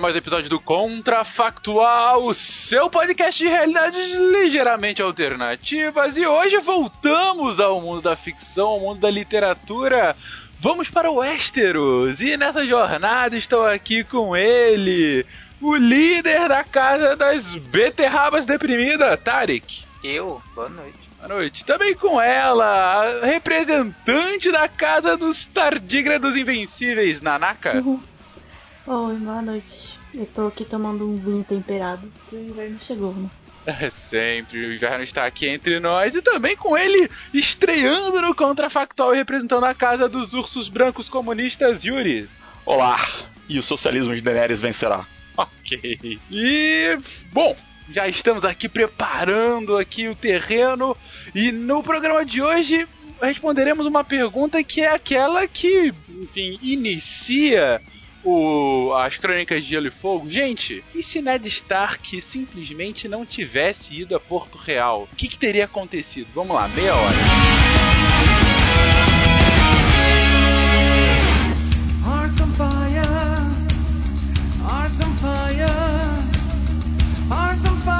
Mais um episódio do Contrafactual, o seu podcast de realidades ligeiramente alternativas. E hoje voltamos ao mundo da ficção, ao mundo da literatura. Vamos para o Westeros e nessa jornada estou aqui com ele, o líder da casa das beterrabas deprimida, Tarek. Eu? Boa noite. Boa noite. Também com ela, a representante da casa dos tardígrados invencíveis, Nanaka. Uhum. Oi, boa noite. Eu tô aqui tomando um vinho temperado, porque o inverno chegou, né? É sempre, o inverno está aqui entre nós e também com ele estreando no Contrafactual e representando a casa dos ursos brancos comunistas, Yuri. Olá, e o socialismo de Daenerys vencerá. Ok. E, bom, já estamos aqui preparando aqui o terreno e no programa de hoje responderemos uma pergunta que é aquela que, enfim, inicia o, as Crônicas de Gelo e Fogo. Gente, e se Ned Stark simplesmente não tivesse ido a Porto Real? O que, que teria acontecido? Vamos lá, meia hora. Hearts on fire, hearts on fire, hearts on fire,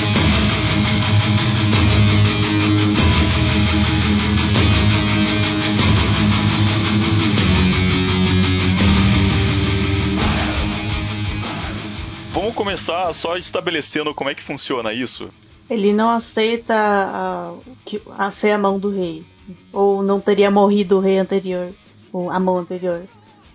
Vamos começar só estabelecendo como é que funciona isso. Ele não aceita a, a ser a mão do rei. Ou não teria morrido o rei anterior. Ou a mão anterior.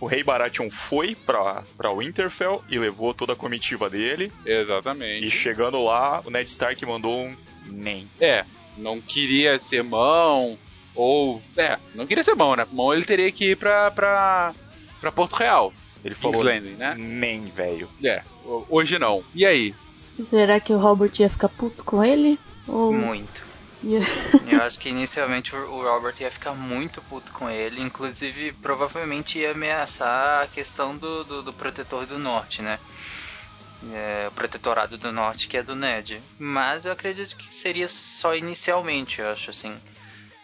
O rei Baratheon foi pra, pra Winterfell e levou toda a comitiva dele. Exatamente. E chegando lá, o Ned Stark mandou um nem. É, não queria ser mão, ou. É, não queria ser mão, né? Mão ele teria que ir pra. pra, pra Porto Real. Ele falou Landing, né? nem, velho. É, ho- hoje não. E aí? Será que o Robert ia ficar puto com ele? Ou Muito. ia... Eu acho que inicialmente o o Robert ia ficar muito puto com ele, inclusive provavelmente ia ameaçar a questão do, do, do protetor do norte, né? É, o protetorado do norte que é do Ned. Mas eu acredito que seria só inicialmente, eu acho assim.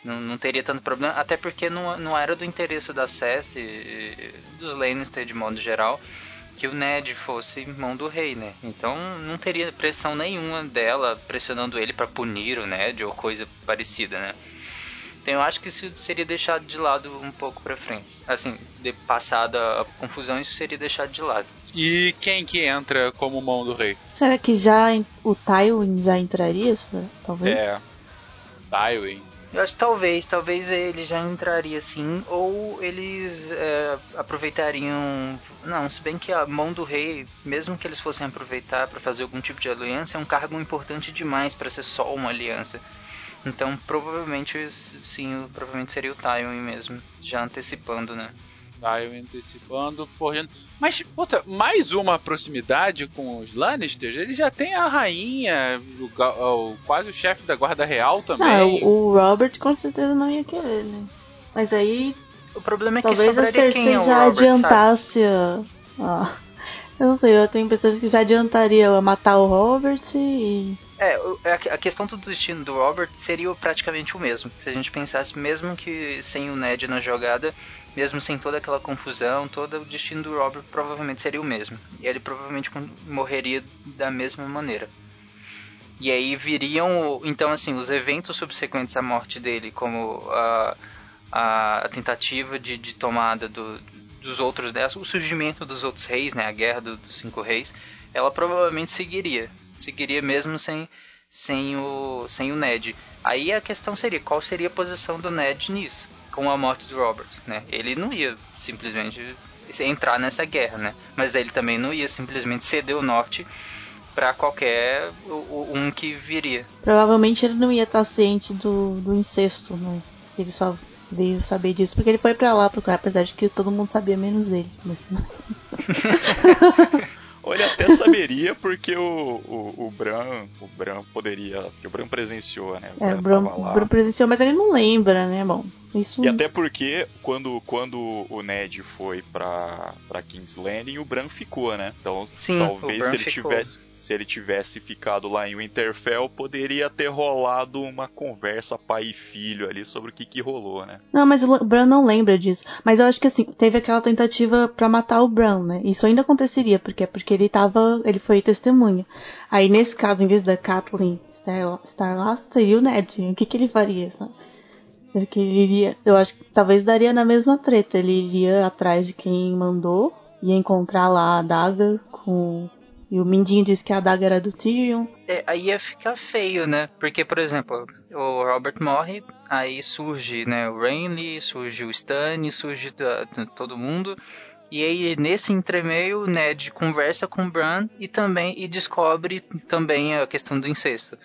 Não, não teria tanto problema, até porque não, não era do interesse da Cersei, e dos Lannister de modo geral, que o Ned fosse mão do rei, né? Então não teria pressão nenhuma dela pressionando ele pra punir o Ned ou coisa parecida, né? Então eu acho que isso seria deixado de lado um pouco pra frente. Assim, de passada a confusão, isso seria deixado de lado. E quem que entra como mão do rei? Será que já o Tywin já entraria? Talvez. É. Tywin. Eu acho que talvez, talvez ele já entraria sim, ou eles é, aproveitariam. Não, se bem que a mão do rei, mesmo que eles fossem aproveitar para fazer algum tipo de aliança, é um cargo importante demais para ser só uma aliança. Então provavelmente sim, provavelmente seria o Tywin mesmo, já antecipando, né? Tywin antecipando, forjando. Mas, puta, mais uma proximidade com os Lannisters. Ele já tem a rainha, o, o quase o chefe da guarda real também. Não, o Robert com certeza não ia querer, né? Mas aí. O problema é que talvez a Cersei é já Robert, adiantasse. Eu não sei, eu tenho a impressão que já adiantaria a matar o Robert e. É, a questão do destino do Robert seria praticamente o mesmo. Se a gente pensasse, mesmo que sem o Ned na jogada, mesmo sem toda aquela confusão, todo o destino do Robert provavelmente seria o mesmo. E ele provavelmente morreria da mesma maneira. E aí viriam, então assim, os eventos subsequentes à morte dele, como a, a tentativa de, de tomada do, dos outros o surgimento dos outros reis, né, a guerra do, dos cinco reis, ela provavelmente seguiria seguiria mesmo sem, sem, o, sem o Ned. Aí a questão seria, qual seria a posição do Ned nisso, com a morte do Robert, né? Ele não ia simplesmente entrar nessa guerra, né? Mas ele também não ia simplesmente ceder o norte para qualquer um que viria. Provavelmente ele não ia estar ciente do, do incesto, né? Ele só veio saber disso porque ele foi para lá procurar, apesar de que todo mundo sabia menos ele. Mas... Ou ele até saberia porque o, o, o Bran, o Bran poderia, porque o Bran presenciou, né? O é, o Bran, Bran, presenciou, mas ele não lembra, né, bom. Isso... E até porque quando, quando o Ned foi pra, pra King's Landing, o Bran ficou, né? Então Sim, talvez se ele ficou. tivesse se ele tivesse ficado lá em Winterfell, poderia ter rolado uma conversa pai e filho ali sobre o que que rolou, né? Não, mas o Bran não lembra disso. Mas eu acho que assim, teve aquela tentativa para matar o Bran, né? Isso ainda aconteceria, porque é porque ele tava, ele foi testemunha. Aí nesse caso, em vez da Kathleen estar, estar lá, seria o Ned. O que que ele faria, sabe? Porque ele iria, eu acho que talvez daria na mesma treta. Ele iria atrás de quem mandou, ia encontrar lá a daga com e o Mindinho disse que a adaga era do Tyrion. É, aí ia ficar feio, né? Porque, por exemplo, o Robert morre, aí surge né, o Renly, surge o Stannis, surge todo mundo. E aí, nesse entremeio, Ned conversa com o Bran e também e descobre também a questão do incesto.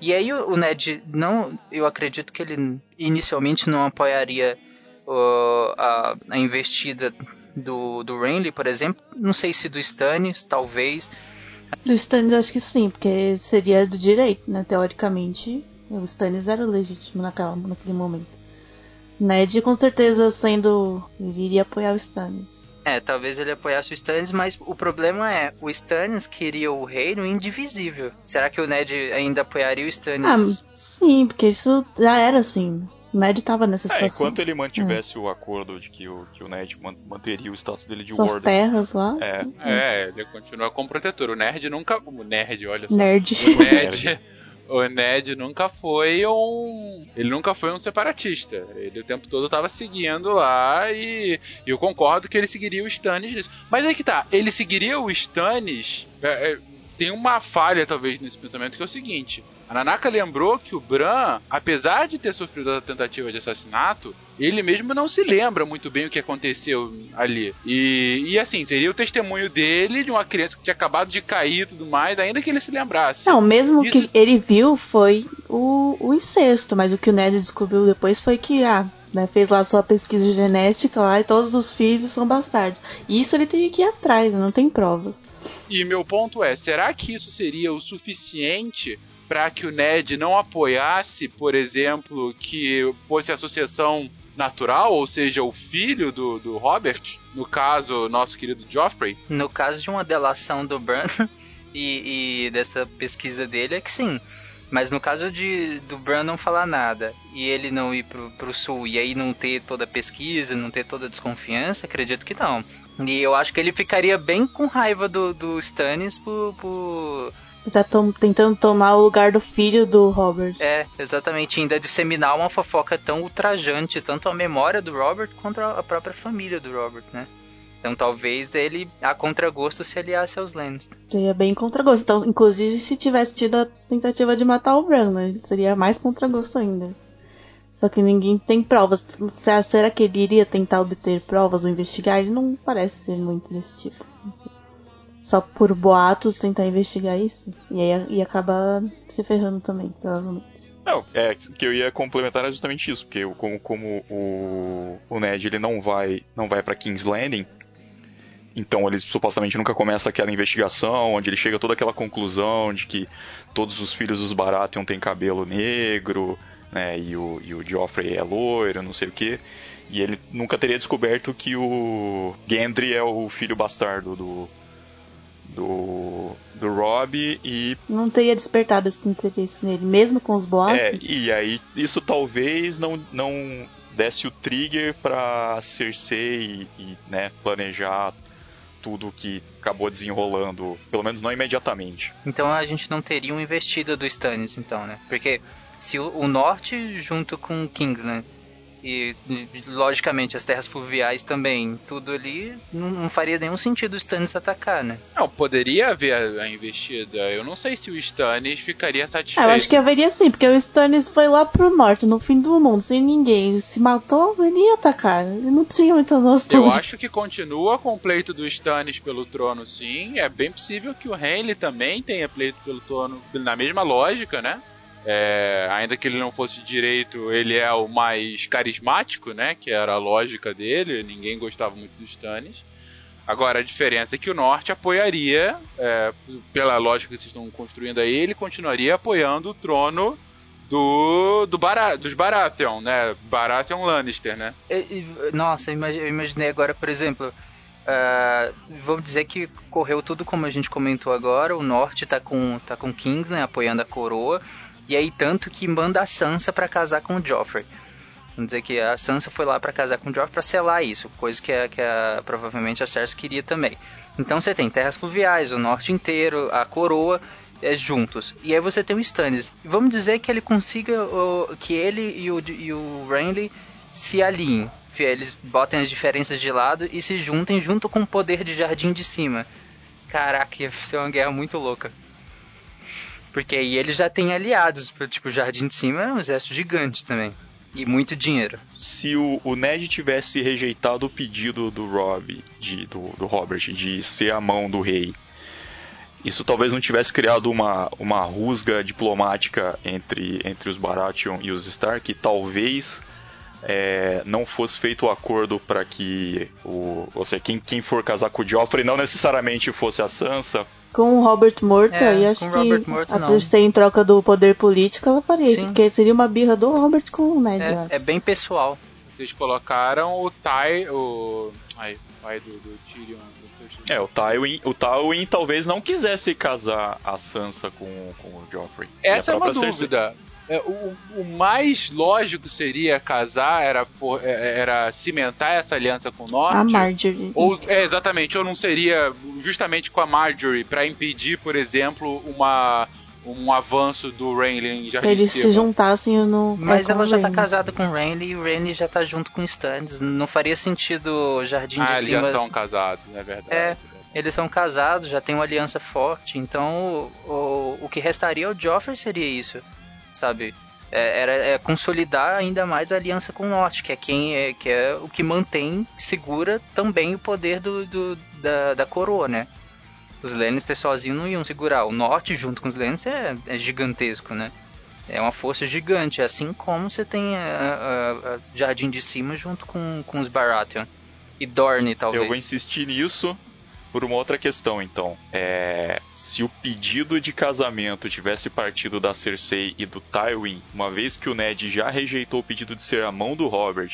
E aí o, o Ned não, eu acredito que ele inicialmente não apoiaria uh, a, a investida do, do Renly, por exemplo. Não sei se do Stannis, talvez. Do Stannis acho que sim, porque seria do direito, né? Teoricamente, o Stannis era legítimo naquela, naquele momento. Ned com certeza sendo. Ele iria apoiar o Stannis. É, talvez ele apoiasse o Stannis, mas o problema é, o Stannis queria o reino indivisível. Será que o Ned ainda apoiaria o Stannis? Ah, sim, porque isso já era assim. O Ned tava nessa É, situação. enquanto ele mantivesse o acordo de que o, que o Ned man- manteria o status dele de Suas Warden. terras lá. É, É, ele continua como protetor. O Nerd nunca. O Nerd, olha só. Nerd. O Ned. O Ned nunca foi um. Ele nunca foi um separatista. Ele o tempo todo tava seguindo lá e, e eu concordo que ele seguiria o Stannis nisso. Mas aí que tá, ele seguiria o Stannis. é, é, tem uma falha, talvez, nesse pensamento, que é o seguinte: a Nanaka lembrou que o Bran, apesar de ter sofrido a tentativa de assassinato, ele mesmo não se lembra muito bem o que aconteceu ali. E, e assim, seria o testemunho dele de uma criança que tinha acabado de cair e tudo mais, ainda que ele se lembrasse. Não, mesmo Isso- que ele viu foi o, o incesto, mas o que o Ned descobriu depois foi que, ah, né, fez lá sua pesquisa genética lá e todos os filhos são bastardos. E isso ele teria que ir atrás, não tem provas. E meu ponto é, será que isso seria o suficiente para que o Ned não apoiasse, por exemplo, que fosse associação natural, ou seja, o filho do, do Robert, no caso, nosso querido Joffrey? No caso de uma delação do Bran e, e dessa pesquisa dele, é que sim. Mas no caso de do Bran não falar nada e ele não ir pro, pro sul e aí não ter toda a pesquisa, não ter toda a desconfiança, acredito que não. E eu acho que ele ficaria bem com raiva do, do Stannis por, por. Tá tom- tentando tomar o lugar do filho do Robert. É, exatamente, ainda disseminar uma fofoca tão ultrajante, tanto a memória do Robert quanto a própria família do Robert, né? Então talvez ele, a contragosto, se aliasse aos Lannister. Seria bem contragosto. Então, inclusive, se tivesse tido a tentativa de matar o Bran, né? Seria mais contragosto ainda. Só que ninguém tem provas. Se- Será que ele iria tentar obter provas ou investigar? Ele não parece ser muito desse tipo. Só por boatos tentar investigar isso. E aí e acaba se ferrando também, provavelmente. Não, é, o que eu ia complementar é justamente isso, porque como, como o, o Ned ele não vai, não vai para King's Landing, então ele supostamente nunca começa aquela investigação, onde ele chega a toda aquela conclusão de que todos os filhos dos Baratheon têm cabelo negro, né, e o, e o Joffrey é loiro, não sei o que, e ele nunca teria descoberto que o Gendry é o filho bastardo do do, do Robb e Não teria despertado esse interesse nele, mesmo com os é, boatos. e aí isso talvez não, não desse o trigger pra Cersei e, e, né, planejar tudo que acabou desenrolando, pelo menos não imediatamente. Então a gente não teria um investido do Stannis, então, né? Porque se o, o norte junto com Kingsland e, logicamente as terras fluviais também, tudo ali não, não faria nenhum sentido o Stannis atacar, né? Não, poderia haver a, a investida. Eu não sei se o Stannis ficaria Ah, satisfeito. eu acho que haveria sim, porque o Stannis foi lá pro norte, no fim do mundo, sem ninguém. Se matou, ele ia atacar. Ele não tinha muita noção. Eu de- acho que continua com o pleito do Stannis pelo trono, sim. É bem possível que o Henley também tenha pleito pelo trono, na mesma lógica, né? É, ainda que ele não fosse direito, ele é o mais carismático, né? Que era a lógica dele. Ninguém gostava muito do Stannis. Agora, a diferença é que o Norte apoiaria, é, pela lógica que vocês estão construindo aí, ele continuaria apoiando o trono do, do Bara, dos Baratheon, né? Baratheon Lannister, né? Nossa, eu imagi- eu imaginei agora, por exemplo, ah, vamos dizer que correu tudo como a gente comentou agora, o norte tá com, tá com Kings, né, apoiando a coroa, e aí tanto que manda a Sansa pra casar com o Joffrey. Vamos dizer que a Sansa foi lá pra casar com o Joffrey pra selar isso, coisa que, a, que a, provavelmente a Cersei queria também. Então você tem terras fluviais, o norte inteiro, a coroa é, juntos. E aí você tem o Stannis. Vamos dizer que ele consiga o- que ele e o, e o Renly se alinhem. Eles botem as diferenças de lado e se juntem junto com o poder de Jardim de Cima. Caraca, ia ser uma guerra muito louca. Porque aí eles já têm aliados. Tipo, o Jardim de Cima é um exército gigante também. E muito dinheiro. Se o, o Ned tivesse rejeitado o pedido do Robb, de, do, do Robert, de ser a mão do rei, isso talvez não tivesse criado uma, uma rusga diplomática entre, entre os Baratheon e os Stark, e talvez é, não fosse feito o acordo para que o, ou seja, quem, quem for casar com o Joffrey não necessariamente fosse a Sansa. Com o Robert morto, É, aí acho que morto. Cersei em troca do poder político, ela faria isso, Sim. porque seria uma birra do Robert com o Ned. É, é bem pessoal. Vocês colocaram o Ty, o. Ai, o pai do, do Tyrion. do. É, o Tywin, o Tywin talvez não quisesse casar a Sansa com, com o Joffrey. Essa é uma Cersei- dúvida. É, o, o mais lógico seria casar, era, for- é, era cimentar essa aliança com o Norte. A Marjorie. Ou, é, exatamente, ou não seria justamente com a Marjorie pra impedir, por exemplo, uma, um avanço do Renly em Jardim Pra eles de se juntassem no. Mas é, ela já tá casada com o Renly e o Renly já tá junto com o Stannis. Não faria sentido o Jardim Ah, de eles Cima. já são casados, é verdade. É, eles são casados, já tem uma aliança forte, então o, o, o que restaria ao Joffrey seria isso, sabe? É, era é consolidar ainda mais a aliança com o Norte, que é quem é, que é o que mantém, segura também o poder do, do- da, da coroa, né? Os Lannister sozinhos não iam segurar. O Norte junto com os Lannister é, é gigantesco, né? É uma força gigante, assim como você tem a, a- a Jardim de Cima junto com, com os Baratheon. E Dorne, talvez. Eu vou insistir nisso por uma outra questão, então. É, se o pedido de casamento tivesse partido da Cersei e do Tywin, uma vez que o Ned já rejeitou o pedido de ser a mão do Robert,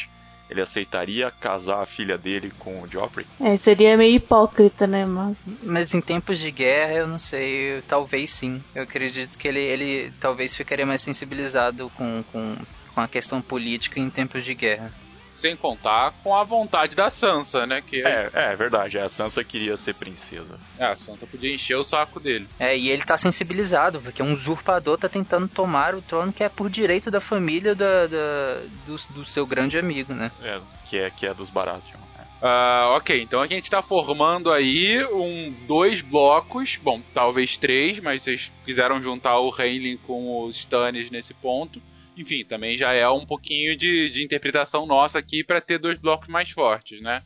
ele aceitaria casar a filha dele com o Joffrey? É, seria meio hipócrita, né, mas. Mas em tempos de guerra, eu não sei, eu- talvez sim. Eu acredito que ele, ele talvez ficaria mais sensibilizado com, com, com a questão política em tempos de guerra. Sem contar com a vontade da Sansa, né? Que É, é verdade, a Sansa queria ser princesa. É, a Sansa podia encher o saco dele. É, e ele tá sensibilizado, porque um usurpador tá tentando tomar o trono que é por direito da família da, da- do, do seu grande amigo, né? É, que é, que é dos Baratheon. Ah, ok, então a gente tá formando aí um, dois blocos, bom, talvez três, mas vocês quiseram juntar o Rhaelyn com os Stannis nesse ponto. Enfim, também já é um pouquinho de, de interpretação nossa aqui para ter dois blocos mais fortes, né?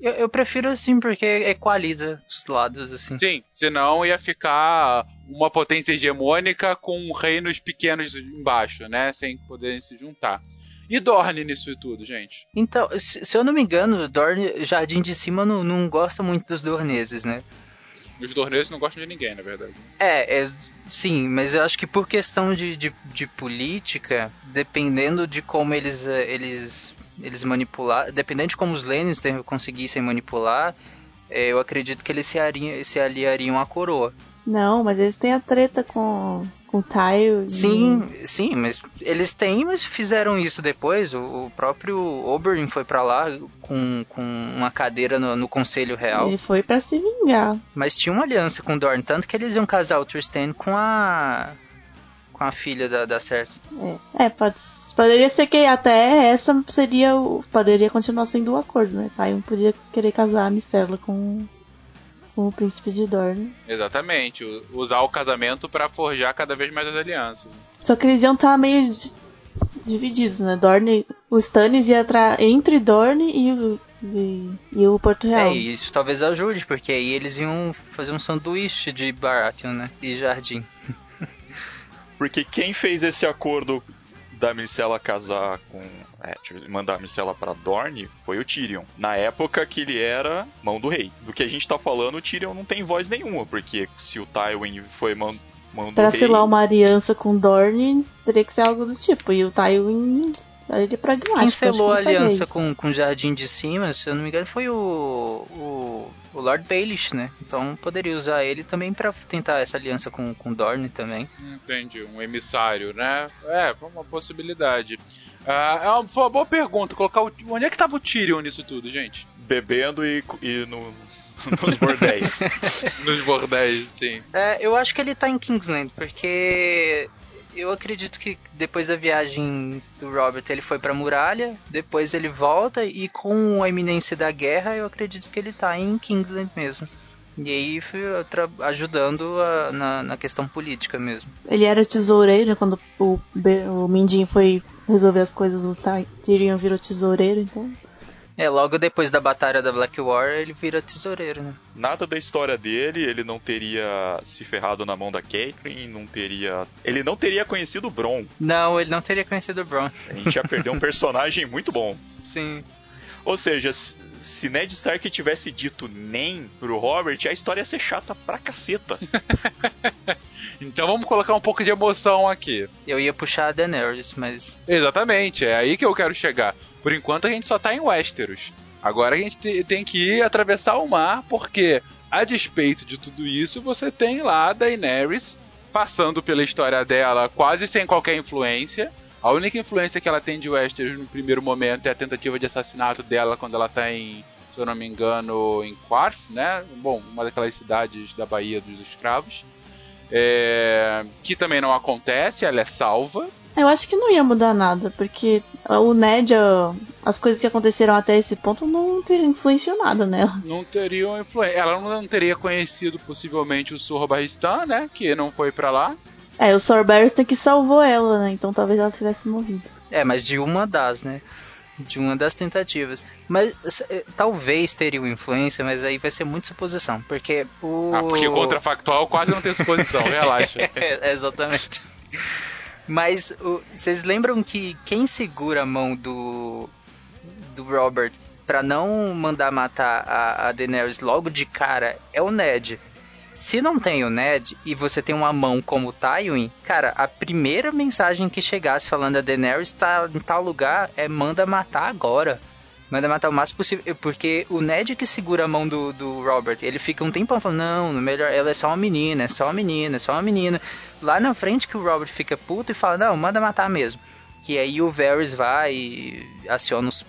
Eu, eu, prefiro assim, porque equaliza os lados, assim. Sim, senão ia ficar uma potência hegemônica com reinos pequenos embaixo, né? Sem poderem se juntar. E Dorne nisso tudo, gente? Então, se, se eu não me engano, Dorne, Jardim de Cima não, não gosta muito dos dorneses, né? Os dorneses não gostam de ninguém, na verdade. É, é sim, mas eu acho que por questão de, de, de política, dependendo de como eles, eh, eles, eles manipular, dependendo de como os Lannister conseguissem manipular, eu acredito que eles se, aliariam, se aliariam à coroa. Não, mas eles têm a treta com com Tile. Sim, e... sim, mas eles têm, mas fizeram isso depois. O, o próprio Oberyn foi para lá com, com uma cadeira no, no, Conselho Real. Ele foi para se vingar. Mas tinha uma aliança com Dorne, tanto que eles iam casar o Tristan com a com a filha da, da Cersei. É, é pode, poderia ser que até essa seria o, poderia continuar sendo o acordo, né? Tywin podia querer casar a Micela com com o príncipe de Dorne. Exatamente, usar o casamento para forjar cada vez mais as alianças. Só que eles iam estar tá meio divididos, né? Dorne, o Stannis ia entrar entre Dorne e o, e, e, o Porto Real. É, isso talvez ajude, porque aí eles iam fazer um sanduíche de Baratheon, né? E Jardim. Porque quem fez esse acordo da Micela casar com. É, mandar a Micela pra Dorne foi o Tyrion. Na época que ele era mão do rei. Do que a gente tá falando, o Tyrion não tem voz nenhuma, porque se o Tywin foi mão, mão do pra rei. Pra selar uma aliança com Dorne, teria que ser algo do tipo. E o Tywin ele é pragmático. Quem selou a aliança com, com o Jardim de Cima, se eu não me engano, foi o, o, o Lord Baelish, né? Então poderia usar ele também para tentar essa aliança com, com Dorne também. Entendi, um emissário, né? É, uma possibilidade. Ah, é uma, foi uma boa pergunta, colocar o, onde é que tava o Tyrion nisso tudo, gente? Bebendo e, e no, nos bordéis. nos bordéis, sim. É, eu acho que ele tá em Kingsland, porque eu acredito que depois da viagem do Robert ele foi pra muralha, depois ele volta e com a iminência da guerra eu acredito que ele tá em Kingsland mesmo. E aí ajudando a, na, na, questão política mesmo. Ele era tesoureiro quando o, o Mindinho foi resolver as coisas, o Tyrion virou tesoureiro, então. É, logo depois da batalha da Blackwater, ele vira tesoureiro, né? Nada da história dele, ele não teria se ferrado na mão da Caitlyn, não teria... Ele não teria conhecido o Bron. Não, ele não teria conhecido o Bron. A gente ia perder um personagem muito bom. Sim. Ou seja, se Ned Stark tivesse dito nem pro Robert, a história ia ser chata pra caceta. então vamos colocar um pouco de emoção aqui. Eu ia puxar a Daenerys, mas. Exatamente, é aí que eu quero chegar. Por enquanto a gente só tá em Westeros. Agora a gente tem que ir atravessar o mar, porque, a despeito de tudo isso, você tem lá a Daenerys passando pela história dela quase sem qualquer influência. A única influência que ela tem de Westeros no primeiro momento é a tentativa de assassinato dela quando ela tá em, se eu não me engano, em Quarth, né? Bom, uma daquelas cidades da Bahia dos Escravos. É, que também não acontece, ela é salva. Eu acho que não ia mudar nada, porque o Ned, as coisas que aconteceram até esse ponto não teriam influenciado nada nela. Não teriam influência. Ela não teria conhecido possivelmente o Sor Barristan, né? Que não foi para lá. É, o Sor Barristan que salvou ela, né? Então talvez ela tivesse morrido. É, mas de uma das, né? De uma das tentativas. Mas eh, talvez teria influência, mas aí vai ser muito suposição. Porque o. Ah, porque contrafactual quase não tem suposição, relaxa. é, exatamente. Mas o, vocês lembram que quem segura a mão do, do Robert para não mandar matar a, a Daenerys logo de cara é o Ned. Se não tem o Ned e você tem uma mão como o Tywin, cara, a primeira mensagem que chegasse falando a Daenerys tá em tal lugar é manda matar agora. Manda matar o máximo possível. Porque o Ned que segura a mão do, do Robert, ele fica um tempão falando, não, melhor, ela é só uma menina, é só uma menina, é só uma menina. Lá na frente que o Robert fica puto e fala, não, manda matar mesmo. Que aí o Varys vai e aciona os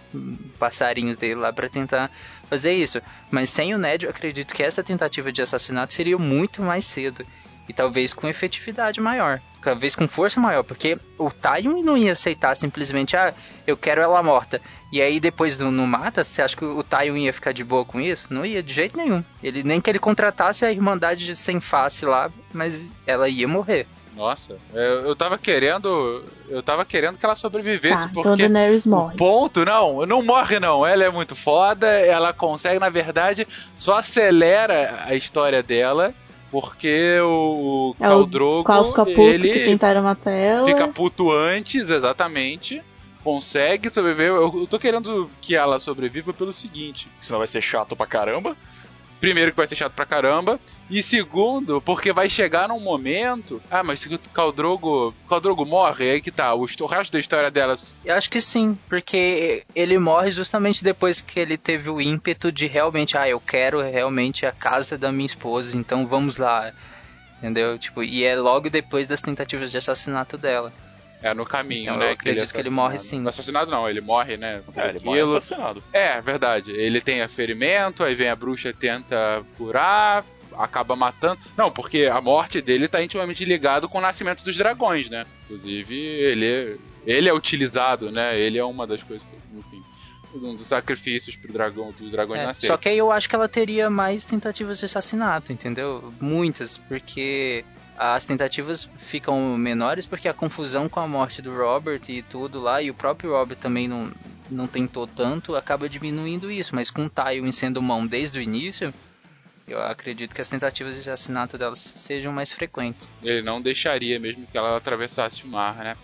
passarinhos dele lá para tentar fazer isso. Mas sem o Ned, eu acredito que essa tentativa de assassinato seria muito mais cedo e talvez com efetividade maior, talvez com força maior, porque o Tywin não ia aceitar simplesmente, ah, eu quero ela morta, e aí depois não, mata, você acha que o Tywin ia ficar de boa com isso? Não ia de jeito nenhum. Ele nem que ele contratasse a Irmandade sem face lá, mas ela ia morrer. Nossa, eu, eu tava querendo. Eu tava querendo que ela sobrevivesse, Tá, então porque. Daenerys o morre. ponto, não, não morre não. Ela é muito foda, ela consegue, na verdade, só acelera a história dela, porque o, É Khal o Drogo, qual fica puto ele que tentaram matar ela. fica puto antes, exatamente. Consegue sobreviver. Eu, eu tô querendo que ela sobreviva pelo seguinte: Senão vai ser chato pra caramba. Primeiro, que vai ser chato pra caramba, e segundo, porque vai chegar num momento. Ah, mas se o Caldrogo, Caldrogo morre, aí que tá. O, o resto da história delas Eu acho que sim, porque ele morre justamente depois que ele teve o ímpeto de realmente, ah, eu quero realmente a casa da minha esposa, então vamos lá. Entendeu? Tipo, e é logo depois das tentativas de assassinato dela. É no caminho, Então, né? eu acredito que ele morre sim. No assassinado não, ele morre, né? É, ele morre assassinado. É, verdade. Ele tem a ferimento, aí vem a bruxa tenta curar, acaba matando. Não, porque a morte dele tá intimamente ligado com o nascimento dos dragões, né? Inclusive, ele, ele é utilizado, né? Ele é uma das coisas, enfim, um dos sacrifícios pro dragão, dos dragões É, nascerem. só que aí eu acho que ela teria mais tentativas de assassinato, entendeu? Muitas, porque as tentativas ficam menores porque a confusão com a morte do Robert e tudo lá, e o próprio Robert também não, não tentou tanto, acaba diminuindo isso. Mas com o Tywin sendo mão desde o início, eu acredito que as tentativas de assassinato delas sejam mais frequentes. Ele não deixaria mesmo que ela atravessasse o mar, né?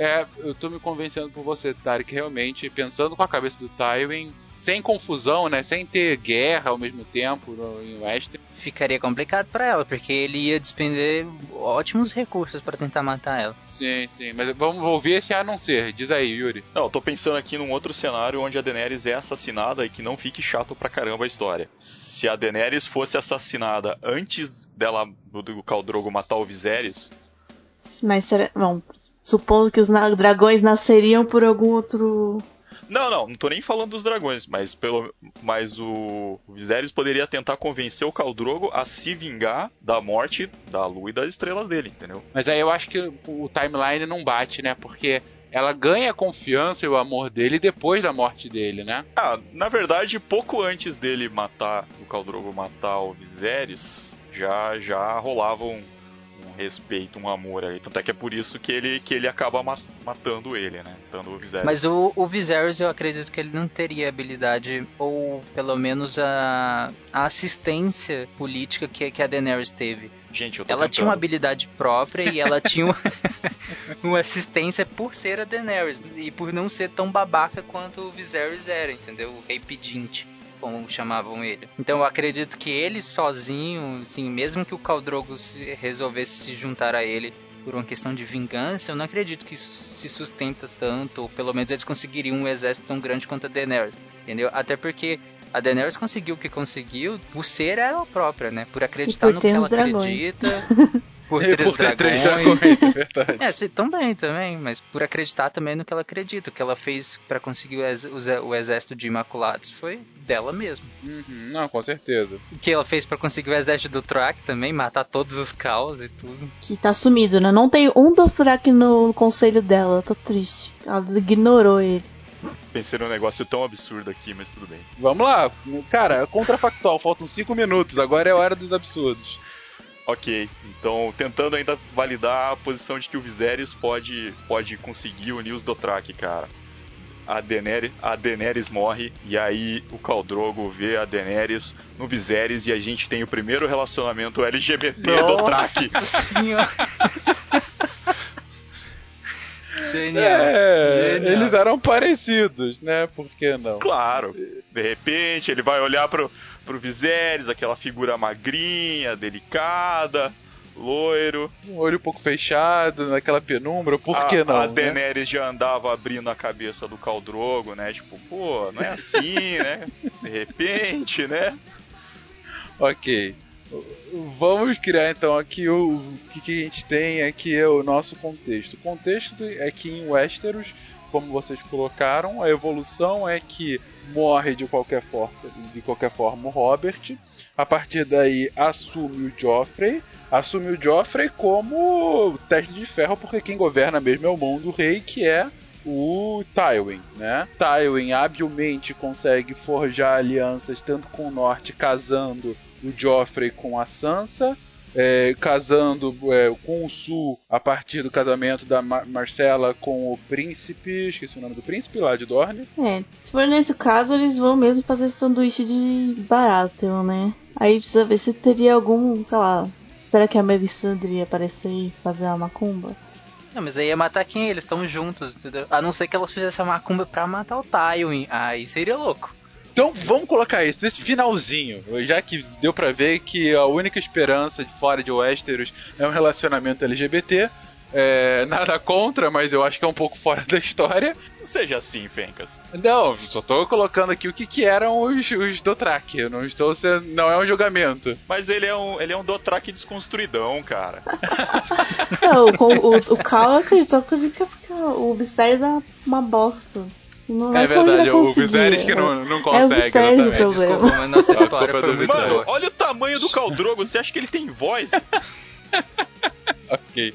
É, eu tô me convencendo por você, Tarek, realmente, pensando com a cabeça do Tywin, sem confusão, né? Sem ter guerra ao mesmo tempo no, em Westeros. Ficaria complicado para ela, porque ele ia despender ótimos recursos para tentar matar ela. Sim, sim, mas vamos ouvir esse a não ser. Diz aí, Yuri. Não, eu tô pensando aqui num outro cenário onde a Daenerys é assassinada e que não fique chato pra caramba a história. Se a Daenerys fosse assassinada antes dela do, do Khal Drogo matar o Viserys, Mas será. Bom, supondo que os na- dragões nasceriam por algum outro. Não, não, não tô nem falando dos dragões, mas pelo mas o, o Viserys poderia tentar convencer o Khal Drogo a se vingar da morte da lua e das estrelas dele, entendeu? Mas aí eu acho que o timeline não bate, né? Porque ela ganha a confiança e o amor dele depois da morte dele, né? Ah, na verdade, pouco antes dele matar o Khal Drogo matar o Viserys, já já rolava um respeito, um amor aí. Tanto é que é por isso que ele que ele acaba ma- matando ele, né? Matando o Viserys. Mas o, o Viserys eu acredito que ele não teria habilidade, ou pelo menos a, a assistência política que, que a Daenerys teve. Gente, eu tô Ela tinha uma tentando. habilidade própria e ela tinha uma, uma assistência por ser a Daenerys e por não ser tão babaca quanto o Viserys era, entendeu? O rei pedinte, como chamavam ele. Então eu acredito que ele sozinho, assim, mesmo que o Khal Drogo se- resolvesse se juntar a ele por uma questão de vingança, eu não acredito que isso se sustenta tanto, ou pelo menos eles conseguiriam um exército tão grande quanto a Daenerys, entendeu? Até porque a Daenerys conseguiu o que conseguiu por ser ela própria, né? Por acreditar por no que ela dragões. acredita. Por ter, por ter três dragões. dragões, é verdade. É, sim, também, também, mas por acreditar também no que ela acredita. O que ela fez pra conseguir o, ex- o exército de Imaculados foi dela mesma. Uhum, não, com certeza. O que ela fez pra conseguir o exército do Track também, matar todos os caos e tudo. Que tá sumido, né? Não tem um Dothraki no conselho dela. Tô triste. Ela ignorou ele. Pensei num negócio tão absurdo aqui, mas tudo bem. Vamos lá. Cara, contrafactual, faltam cinco minutos, agora é a hora dos absurdos. Ok, então tentando ainda validar a posição de que o Viserys pode, pode conseguir unir os Dothraki, cara. A Daenerys, a Daenerys morre e aí o Khal Drogo vê a Daenerys no Viserys e a gente tem o primeiro relacionamento LGBT Dothraki. senhora! Genial. É, Genial. eles eram parecidos, né? Por que não? Claro. De repente ele vai olhar pro, pro Viserys, aquela figura magrinha, delicada, loiro. Um olho um pouco fechado, naquela penumbra, por a, que não? A né? Daenerys já andava abrindo a cabeça do Khal Drogo, né? Tipo, pô, não é assim, né? De repente, né? Ok. Vamos criar então aqui o, o que, que a gente tem aqui é o nosso contexto. O contexto é que em Westeros, como vocês colocaram, a evolução é que morre de qualquer forma, de qualquer forma o Robert. A partir daí assume o Joffrey. Assume o Joffrey como teste de ferro, porque quem governa mesmo é o mão do rei, que é o Tywin, né? Tywin habilmente consegue forjar alianças tanto com o norte, casando o Joffrey com a Sansa, é, casando é, com o Sul a partir do casamento da Mar Marcela com o príncipe. Esqueci o nome do príncipe lá de Dorne. É, se for nesse caso, eles vão mesmo fazer sanduíche de Baratheon, né? Aí precisa ver se teria algum, sei lá. Será que a Melisandre ia aparecer e fazer a macumba? Não, mas aí ia matar quem? Eles estão juntos, entendeu? A não ser que elas fizessem a macumba pra matar o Tywin. Aí seria louco. Então vamos colocar isso nesse finalzinho, já que deu pra ver que a única esperança de fora de Westeros é um relacionamento LGBT. É, nada contra, mas eu acho que é um pouco fora da história. Não seja assim, Fencas. Não, só tô colocando aqui o que, que eram os, os Dothraki. Eu não estou sendo, não é um julgamento. Mas ele é um, ele é um Dothraki desconstruidão, cara. Não, o, o, o Cal acreditou que o Viserys é uma bosta. Não é verdade, o Viserys que não, não consegue. É o Viserys o problema. Desculpa, mas nossa história foi muito Mano, boa. olha o tamanho do Caldrogo, você acha que ele tem voz? ok.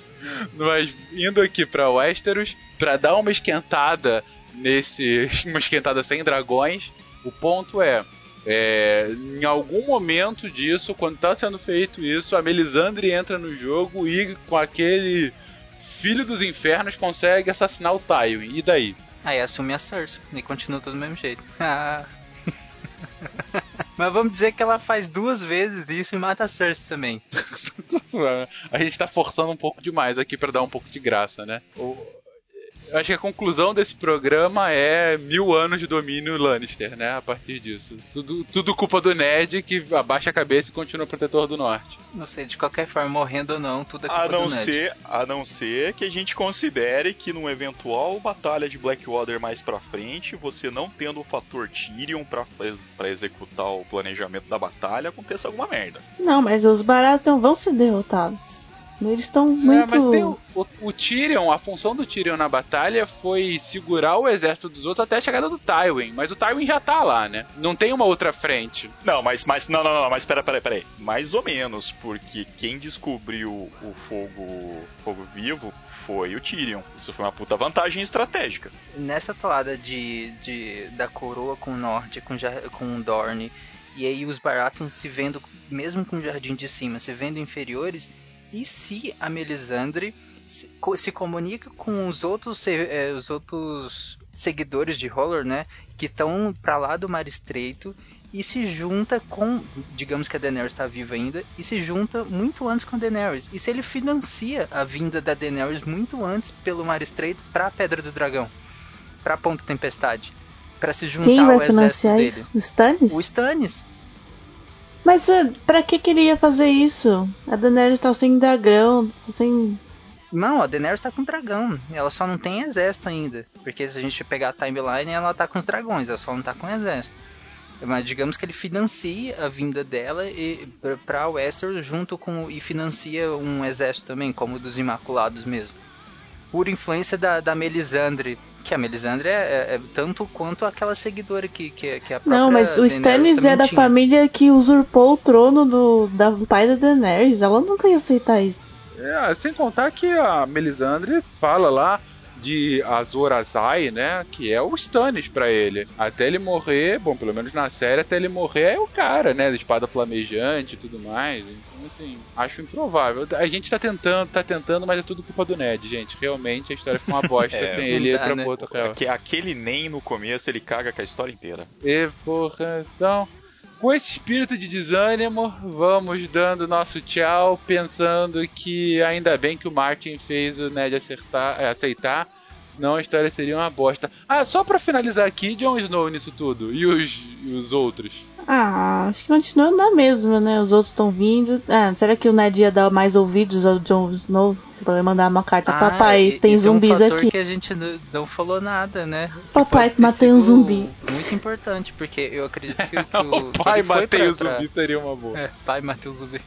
Mas indo aqui pra Westeros, pra dar uma esquentada nesse. Uma esquentada sem dragões, o ponto é. É, em algum momento disso, quando tá sendo feito isso, a Melisandre entra no jogo e com aquele filho dos infernos consegue assassinar o Tywin. E daí? Aí assume a Cersei e continua tudo do mesmo jeito. Ah. Mas vamos dizer que ela faz duas vezes isso e mata a Cersei também. a gente tá forçando um pouco demais aqui para dar um pouco de graça, né? O... Eu acho que a conclusão desse programa é mil anos de domínio Lannister, né? A partir disso. Tudo, tudo culpa do Ned que abaixa a cabeça e continua protetor do norte. Não sei, de qualquer forma, morrendo ou não, tudo é culpa A não, do Ned. ser, a não ser que a gente considere que numa eventual batalha de Blackwater mais pra frente, você não tendo o fator Tyrion pra, pra executar o planejamento da batalha, aconteça alguma merda. Não, mas os Baratheon vão ser derrotados. Eles estão muito. É, mas tem o, o, o, Tyrion, a função do Tyrion na batalha foi segurar o exército dos outros até a chegada do Tywin. Mas o Tywin já tá lá, né? Não tem uma outra frente. Não, mas, mas não, não, não, mas pera, pera, pera aí. Mais ou menos, porque quem descobriu o fogo, fogo vivo foi o Tyrion. Isso foi uma puta vantagem estratégica. Nessa toada de, de da coroa com o norte, com, com o Dorne, e aí os Baratheon se vendo, mesmo com o jardim de cima, se vendo inferiores, e se a Melisandre se, se comunica com os outros, eh, os outros seguidores de Horror, né? Que estão para lá do Mar Estreito e se junta com, digamos que a Daenerys está viva ainda, e se junta muito antes com a Daenerys. E se ele financia a vinda da Daenerys muito antes pelo Mar Estreito para a Pedra do Dragão, para a Ponta Tempestade, para se juntar Quem vai ao exército financiar dele. isso? O Stannis? O Stannis. Mas uh, pra que queria fazer isso? A Daenerys tá sem dragão, sem. Não, a Daenerys tá com dragão. Ela só não tem exército ainda. Porque se a gente pegar a timeline, ela tá com os dragões, ela só não tá com exército. Mas digamos que ele financia a vinda dela e pra Westeros junto com. e financia um exército também, como o dos Imaculados mesmo. Por influência da, da Melisandre. Que a Melisandre é, é, é tanto quanto aquela seguidora que, que, que a própria Não, mas o Stannis é da tinha. família que usurpou o trono do da pai da Daenerys. Ela nunca ia aceitar isso. É, sem contar que a Melisandre fala lá de Azor Ahai, né? Que é o Stannis pra ele. Até ele morrer, bom, pelo menos na série, até ele morrer é o cara, né? Da espada flamejante e tudo mais. Então, assim, acho improvável. A gente tá tentando, tá tentando, mas é tudo culpa do Ned, gente. Realmente a história foi uma bosta É, sem ele ir pra né? Porto Real. Que aquele nem no começo ele caga com a história inteira. E porra, então. Com esse espírito de desânimo, vamos dando nosso tchau, pensando que ainda bem que o Martin fez o Ned acertar, é, aceitar, senão a história seria uma bosta. Ah, só pra finalizar aqui, Jon Snow nisso tudo, e os, e os outros? Ah, acho que continua na mesma, né? Os outros estão vindo. Ah, será que o Ned ia dar mais ouvidos ao Jon Snow? Você pode mandar uma carta. Ah, Papai, e- tem isso é um zumbis fator aqui. que a gente não falou nada, né? Que Papai, matei um zumbi. Muito importante, porque eu acredito que, que o, o que pai matei pra- o zumbi seria uma boa. pra- É, pai matei o zumbi.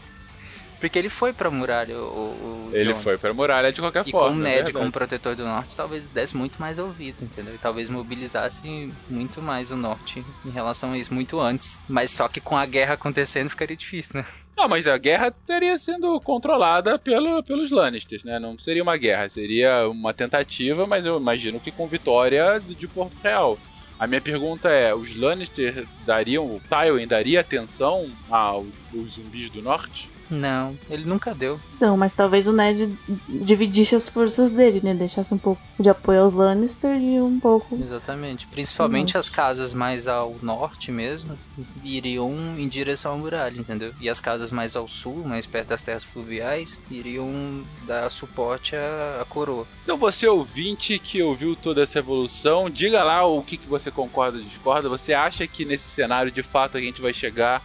Porque ele foi pra muralha, o, o Ele foi pra muralha de qualquer E forma. com o Ned como protetor do norte, talvez desse muito mais ouvido, entendeu? E talvez mobilizasse muito mais o norte em relação a isso, muito antes. Mas só que com a guerra acontecendo ficaria difícil, né? Não, mas a guerra teria sido controlada pelo, pelos Lannisters, né? Não seria uma guerra, seria uma tentativa, mas eu imagino que com vitória de Porto Real. A minha pergunta é, os Lannister dariam, o Tywin daria atenção aos, aos zumbis do norte? Não, ele nunca deu. Então, mas talvez o Ned dividisse as forças dele, né? Deixasse um pouco de apoio aos Lannister e um pouco. Exatamente. Principalmente as casas mais ao norte mesmo iriam em direção à muralha, entendeu? E as casas mais ao sul, mais perto das terras fluviais, iriam dar suporte à, à coroa. Então você ouvinte que ouviu toda essa evolução, diga lá o que, que você concorda ou discorda. Você acha que nesse cenário de fato a gente vai chegar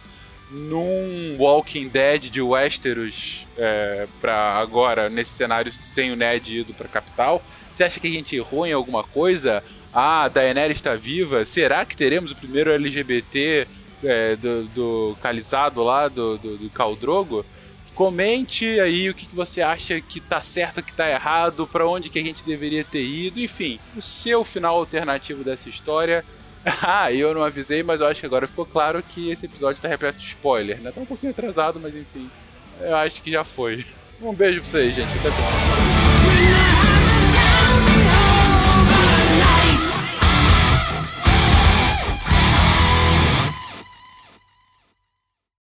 num Walking Dead de Westeros é, para agora, nesse cenário sem o Ned ido pra capital? Você acha que a gente errou em alguma coisa? Ah, Daenerys está viva? Será que teremos o primeiro LGBT é, do, do Calizado lá, do, do, do Caldrogo? Comente aí o que, que você acha que tá certo, que tá errado, para onde que a gente deveria ter ido, enfim, o seu final alternativo dessa história. Ah, eu não avisei, mas eu acho que agora ficou claro que esse episódio tá repleto de spoiler, né? Tá um pouquinho atrasado, mas enfim, eu acho que já foi. Um beijo pra vocês, gente. Até mais.